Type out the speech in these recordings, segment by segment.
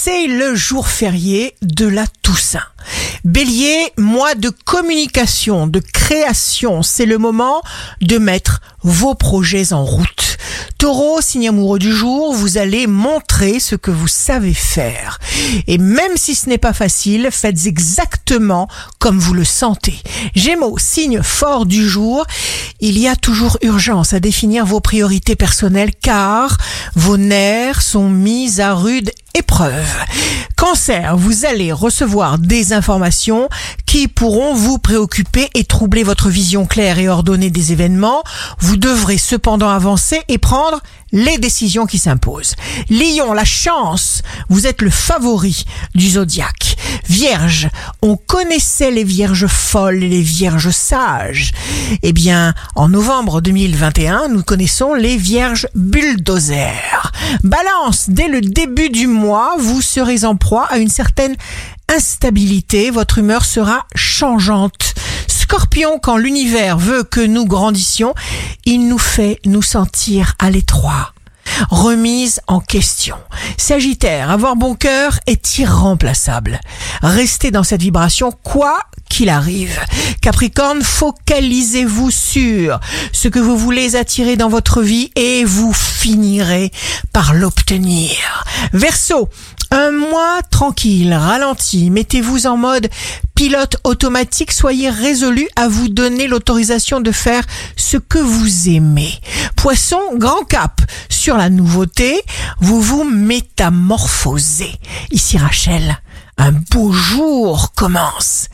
c'est le jour férié de la Toussaint. Bélier, mois de communication, de création, c'est le moment de mettre vos projets en route. Taureau, signe amoureux du jour, vous allez montrer ce que vous savez faire. Et même si ce n'est pas facile, faites exactement comme vous le sentez. Gémeaux, signe fort du jour, il y a toujours urgence à définir vos priorités personnelles car vos nerfs sont mis à rude épreuve. Cancer, vous allez recevoir des informations qui pourront vous préoccuper et troubler votre vision claire et ordonnée des événements. Vous devrez cependant avancer et prendre les décisions qui s'imposent. Lion, la chance, vous êtes le favori du zodiaque. Vierge, on connaissait les vierges folles et les vierges sages. Eh bien, en novembre 2021, nous connaissons les vierges bulldozers. Balance, dès le début du mois, vous serez en proie à une certaine instabilité, votre humeur sera changeante. Scorpion, quand l'univers veut que nous grandissions, il nous fait nous sentir à l'étroit remise en question. Sagittaire, avoir bon cœur est irremplaçable. Restez dans cette vibration quoi qu'il arrive. Capricorne, focalisez-vous sur ce que vous voulez attirer dans votre vie et vous finirez par l'obtenir. Verseau, un mois tranquille, ralenti, mettez-vous en mode pilote automatique, soyez résolu à vous donner l'autorisation de faire ce que vous aimez. Poisson, grand cap sur la nouveauté, vous vous métamorphosez. Ici Rachel, un beau jour commence.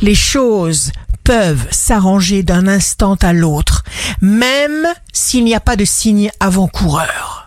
Les choses peuvent s'arranger d'un instant à l'autre, même s'il n'y a pas de signe avant-coureur.